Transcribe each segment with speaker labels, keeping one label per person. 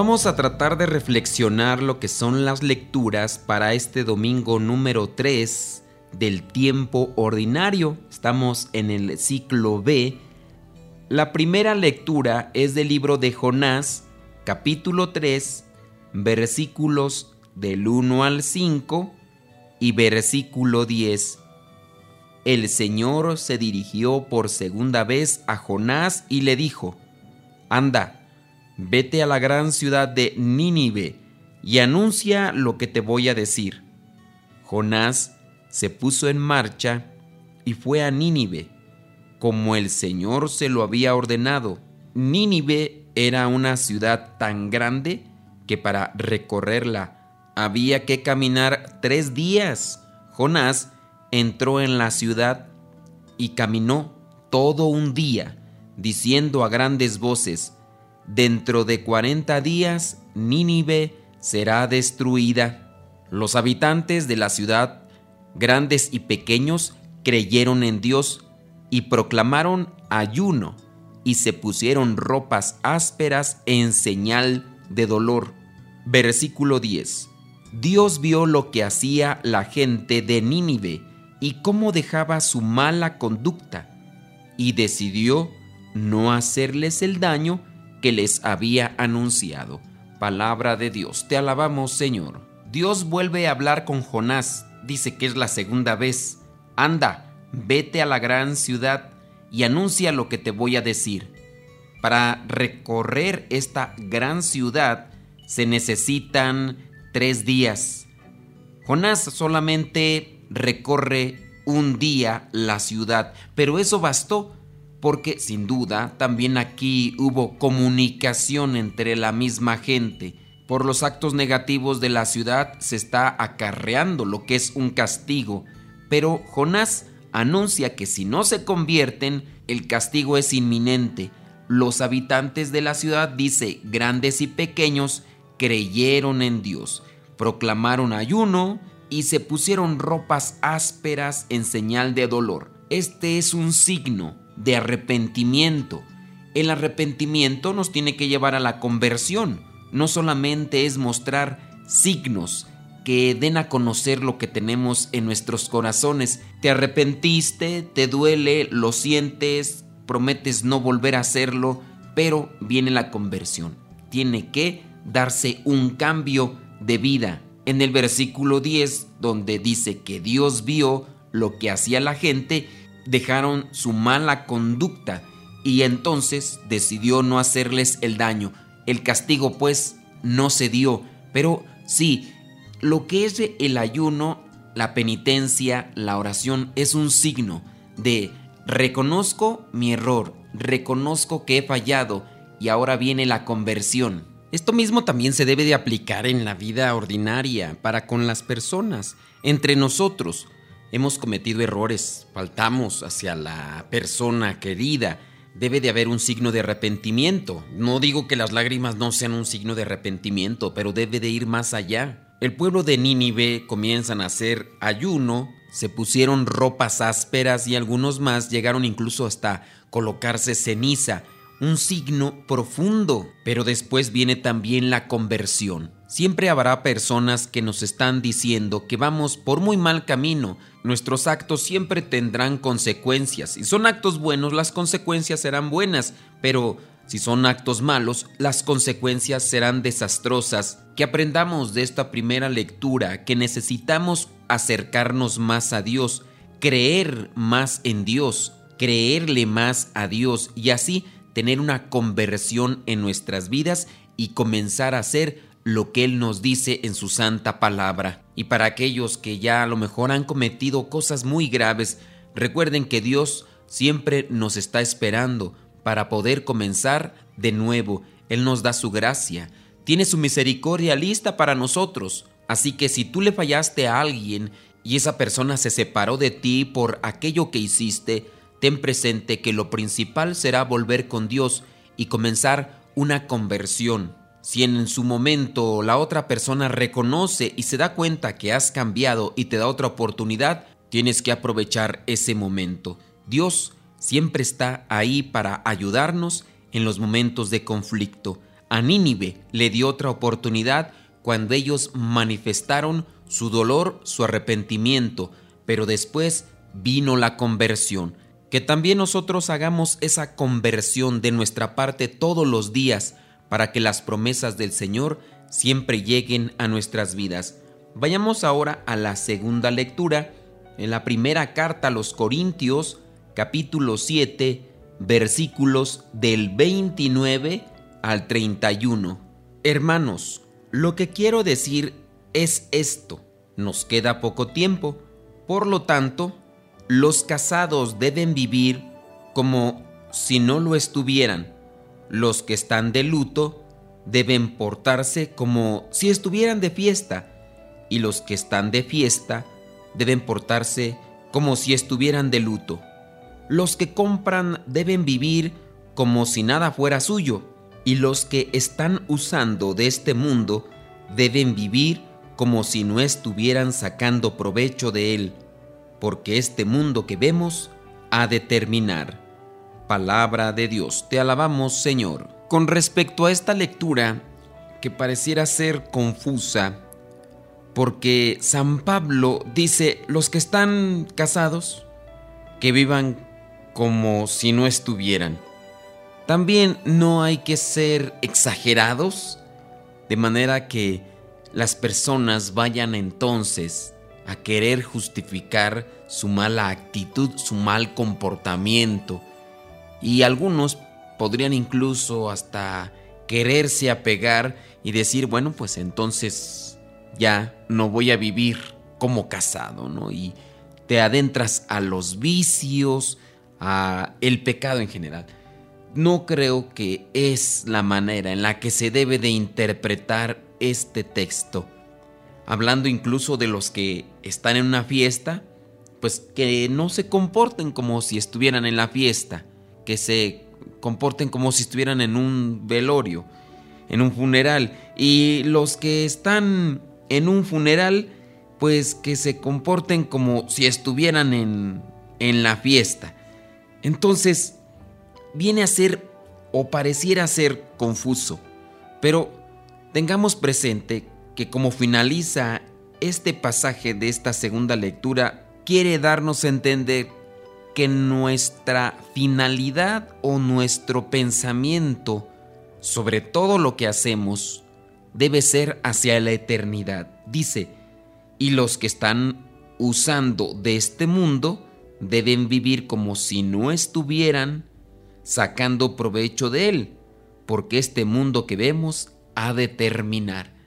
Speaker 1: Vamos a tratar de reflexionar lo que son las lecturas para este domingo número 3 del tiempo ordinario. Estamos en el ciclo B. La primera lectura es del libro de Jonás, capítulo 3, versículos del 1 al 5 y versículo 10. El Señor se dirigió por segunda vez a Jonás y le dijo, Anda, vete a la gran ciudad de Nínive y anuncia lo que te voy a decir. Jonás se puso en marcha y fue a Nínive, como el Señor se lo había ordenado. Nínive era una ciudad tan grande que para recorrerla había que caminar tres días. Jonás entró en la ciudad y caminó todo un día, diciendo a grandes voces, Dentro de cuarenta días Nínive será destruida. Los habitantes de la ciudad, grandes y pequeños, creyeron en Dios y proclamaron ayuno y se pusieron ropas ásperas en señal de dolor. Versículo 10. Dios vio lo que hacía la gente de Nínive y cómo dejaba su mala conducta y decidió no hacerles el daño que les había anunciado. Palabra de Dios, te alabamos Señor. Dios vuelve a hablar con Jonás, dice que es la segunda vez. Anda, vete a la gran ciudad y anuncia lo que te voy a decir. Para recorrer esta gran ciudad se necesitan tres días. Jonás solamente recorre un día la ciudad, pero eso bastó porque sin duda también aquí hubo comunicación entre la misma gente. Por los actos negativos de la ciudad se está acarreando lo que es un castigo, pero Jonás anuncia que si no se convierten, el castigo es inminente. Los habitantes de la ciudad, dice, grandes y pequeños, creyeron en Dios, proclamaron ayuno y se pusieron ropas ásperas en señal de dolor. Este es un signo de arrepentimiento. El arrepentimiento nos tiene que llevar a la conversión. No solamente es mostrar signos que den a conocer lo que tenemos en nuestros corazones. Te arrepentiste, te duele, lo sientes, prometes no volver a hacerlo, pero viene la conversión. Tiene que darse un cambio de vida. En el versículo 10, donde dice que Dios vio lo que hacía la gente dejaron su mala conducta y entonces decidió no hacerles el daño. El castigo pues no se dio, pero sí, lo que es el ayuno, la penitencia, la oración es un signo de reconozco mi error, reconozco que he fallado y ahora viene la conversión. Esto mismo también se debe de aplicar en la vida ordinaria para con las personas, entre nosotros hemos cometido errores, faltamos hacia la persona querida, debe de haber un signo de arrepentimiento. No digo que las lágrimas no sean un signo de arrepentimiento, pero debe de ir más allá. El pueblo de Nínive comienzan a hacer ayuno, se pusieron ropas ásperas y algunos más llegaron incluso hasta colocarse ceniza, un signo profundo. Pero después viene también la conversión. Siempre habrá personas que nos están diciendo que vamos por muy mal camino. Nuestros actos siempre tendrán consecuencias. Si son actos buenos, las consecuencias serán buenas, pero si son actos malos, las consecuencias serán desastrosas. Que aprendamos de esta primera lectura que necesitamos acercarnos más a Dios, creer más en Dios, creerle más a Dios y así tener una conversión en nuestras vidas y comenzar a ser lo que Él nos dice en su santa palabra. Y para aquellos que ya a lo mejor han cometido cosas muy graves, recuerden que Dios siempre nos está esperando para poder comenzar de nuevo. Él nos da su gracia, tiene su misericordia lista para nosotros. Así que si tú le fallaste a alguien y esa persona se separó de ti por aquello que hiciste, ten presente que lo principal será volver con Dios y comenzar una conversión. Si en su momento la otra persona reconoce y se da cuenta que has cambiado y te da otra oportunidad, tienes que aprovechar ese momento. Dios siempre está ahí para ayudarnos en los momentos de conflicto. A Nínive le dio otra oportunidad cuando ellos manifestaron su dolor, su arrepentimiento, pero después vino la conversión. Que también nosotros hagamos esa conversión de nuestra parte todos los días para que las promesas del Señor siempre lleguen a nuestras vidas. Vayamos ahora a la segunda lectura, en la primera carta a los Corintios, capítulo 7, versículos del 29 al 31. Hermanos, lo que quiero decir es esto. Nos queda poco tiempo. Por lo tanto, los casados deben vivir como si no lo estuvieran. Los que están de luto deben portarse como si estuvieran de fiesta. Y los que están de fiesta deben portarse como si estuvieran de luto. Los que compran deben vivir como si nada fuera suyo y los que están usando de este mundo deben vivir como si no estuvieran sacando provecho de él, porque este mundo que vemos ha de terminar. Palabra de Dios, te alabamos Señor. Con respecto a esta lectura, que pareciera ser confusa, porque San Pablo dice, los que están casados, que vivan como si no estuvieran. También no hay que ser exagerados, de manera que las personas vayan entonces a querer justificar su mala actitud, su mal comportamiento. Y algunos podrían incluso hasta quererse apegar y decir, bueno, pues entonces ya no voy a vivir como casado, ¿no? Y te adentras a los vicios, a el pecado en general no creo que es la manera en la que se debe de interpretar este texto. Hablando incluso de los que están en una fiesta, pues que no se comporten como si estuvieran en la fiesta, que se comporten como si estuvieran en un velorio, en un funeral. Y los que están en un funeral, pues que se comporten como si estuvieran en, en la fiesta. Entonces, viene a ser o pareciera ser confuso, pero tengamos presente que como finaliza este pasaje de esta segunda lectura, quiere darnos a entender que nuestra finalidad o nuestro pensamiento sobre todo lo que hacemos debe ser hacia la eternidad. Dice, y los que están usando de este mundo deben vivir como si no estuvieran sacando provecho de él, porque este mundo que vemos ha de terminar.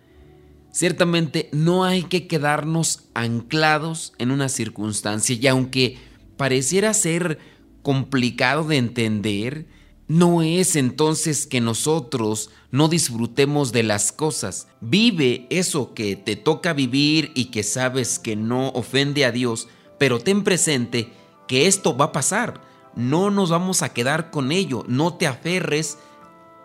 Speaker 1: Ciertamente no hay que quedarnos anclados en una circunstancia y aunque pareciera ser complicado de entender, no es entonces que nosotros no disfrutemos de las cosas. Vive eso que te toca vivir y que sabes que no ofende a Dios, pero ten presente que esto va a pasar no nos vamos a quedar con ello. No te aferres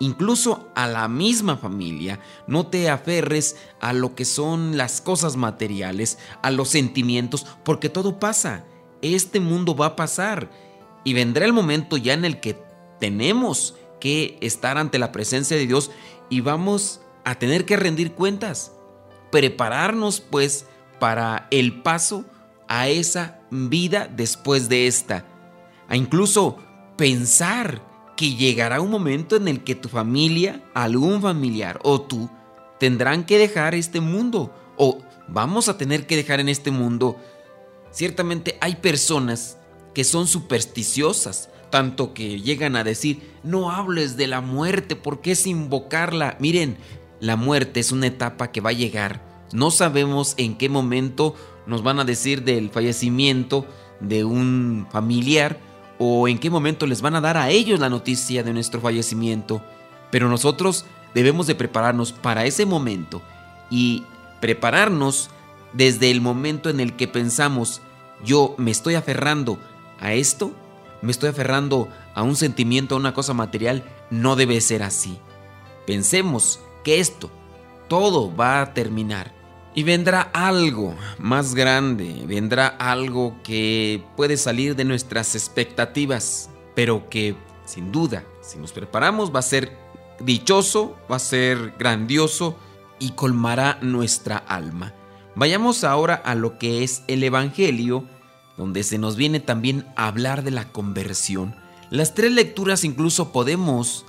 Speaker 1: incluso a la misma familia. No te aferres a lo que son las cosas materiales, a los sentimientos, porque todo pasa. Este mundo va a pasar y vendrá el momento ya en el que tenemos que estar ante la presencia de Dios y vamos a tener que rendir cuentas. Prepararnos pues para el paso a esa vida después de esta a incluso pensar que llegará un momento en el que tu familia, algún familiar o tú tendrán que dejar este mundo o vamos a tener que dejar en este mundo. Ciertamente hay personas que son supersticiosas, tanto que llegan a decir, no hables de la muerte porque es invocarla. Miren, la muerte es una etapa que va a llegar. No sabemos en qué momento nos van a decir del fallecimiento de un familiar o en qué momento les van a dar a ellos la noticia de nuestro fallecimiento. Pero nosotros debemos de prepararnos para ese momento y prepararnos desde el momento en el que pensamos, yo me estoy aferrando a esto, me estoy aferrando a un sentimiento, a una cosa material, no debe ser así. Pensemos que esto, todo va a terminar. Y vendrá algo más grande, vendrá algo que puede salir de nuestras expectativas, pero que sin duda, si nos preparamos, va a ser dichoso, va a ser grandioso y colmará nuestra alma. Vayamos ahora a lo que es el Evangelio, donde se nos viene también a hablar de la conversión. Las tres lecturas incluso podemos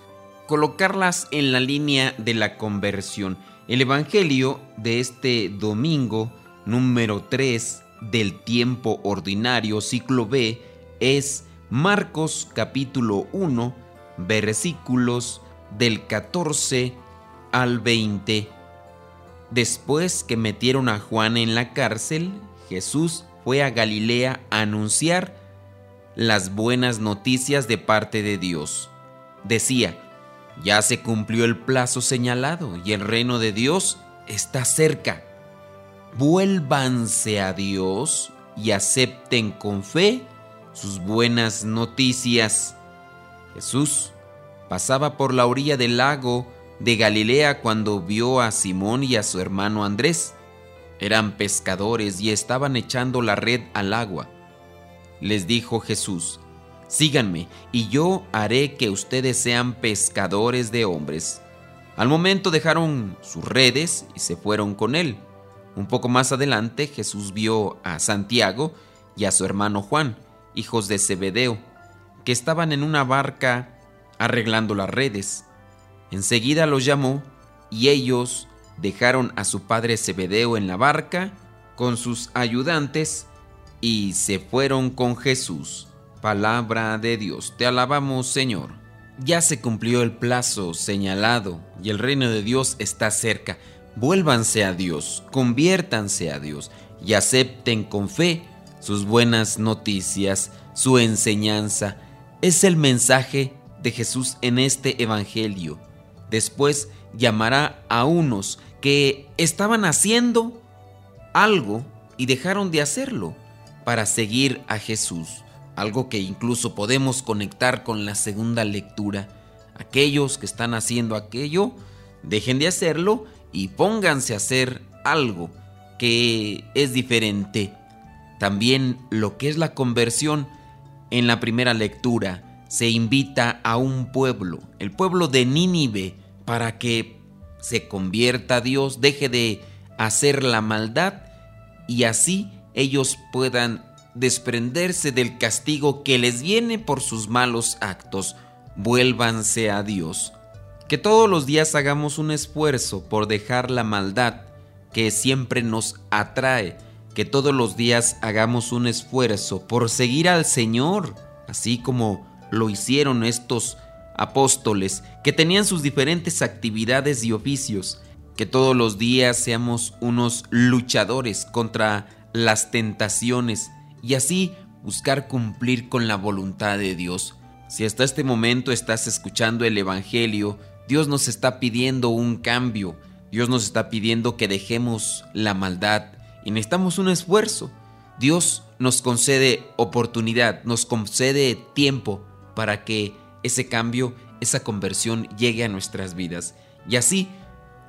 Speaker 1: colocarlas en la línea de la conversión. El Evangelio de este domingo número 3 del tiempo ordinario, ciclo B, es Marcos capítulo 1, versículos del 14 al 20. Después que metieron a Juan en la cárcel, Jesús fue a Galilea a anunciar las buenas noticias de parte de Dios. Decía, ya se cumplió el plazo señalado y el reino de Dios está cerca. Vuélvanse a Dios y acepten con fe sus buenas noticias. Jesús pasaba por la orilla del lago de Galilea cuando vio a Simón y a su hermano Andrés. Eran pescadores y estaban echando la red al agua. Les dijo Jesús, síganme y yo haré que ustedes sean pescadores de hombres. Al momento dejaron sus redes y se fueron con él. Un poco más adelante Jesús vio a Santiago y a su hermano Juan, hijos de Zebedeo, que estaban en una barca arreglando las redes. Enseguida los llamó y ellos dejaron a su padre Zebedeo en la barca con sus ayudantes y se fueron con Jesús. Palabra de Dios, te alabamos Señor. Ya se cumplió el plazo señalado y el reino de Dios está cerca. Vuélvanse a Dios, conviértanse a Dios y acepten con fe sus buenas noticias, su enseñanza. Es el mensaje de Jesús en este Evangelio. Después llamará a unos que estaban haciendo algo y dejaron de hacerlo para seguir a Jesús. Algo que incluso podemos conectar con la segunda lectura. Aquellos que están haciendo aquello, dejen de hacerlo y pónganse a hacer algo que es diferente. También lo que es la conversión en la primera lectura se invita a un pueblo, el pueblo de Nínive, para que se convierta a Dios, deje de hacer la maldad y así ellos puedan desprenderse del castigo que les viene por sus malos actos. Vuélvanse a Dios. Que todos los días hagamos un esfuerzo por dejar la maldad que siempre nos atrae. Que todos los días hagamos un esfuerzo por seguir al Señor, así como lo hicieron estos apóstoles que tenían sus diferentes actividades y oficios, que todos los días seamos unos luchadores contra las tentaciones y así buscar cumplir con la voluntad de Dios. Si hasta este momento estás escuchando el Evangelio, Dios nos está pidiendo un cambio, Dios nos está pidiendo que dejemos la maldad y necesitamos un esfuerzo. Dios nos concede oportunidad, nos concede tiempo para que ese cambio, esa conversión llegue a nuestras vidas. Y así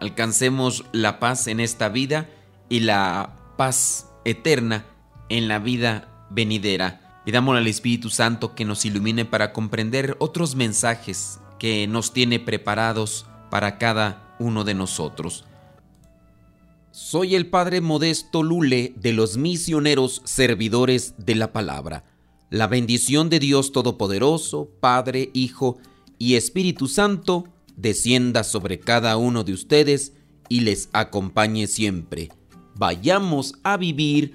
Speaker 1: alcancemos la paz en esta vida y la paz eterna en la vida venidera. Pidamos al Espíritu Santo que nos ilumine para comprender otros mensajes que nos tiene preparados para cada uno de nosotros. Soy el Padre Modesto Lule de los misioneros servidores de la palabra. La bendición de Dios Todopoderoso, Padre, Hijo y Espíritu Santo, descienda sobre cada uno de ustedes y les acompañe siempre. Vayamos a vivir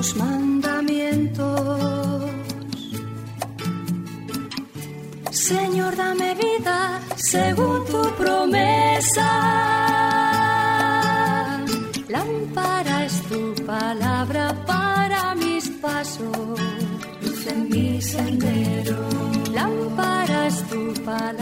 Speaker 2: tus mandamientos. Señor, dame vida según tu promesa. Lámpara es tu palabra para mis pasos, luz en mi sendero. Lámpara es tu palabra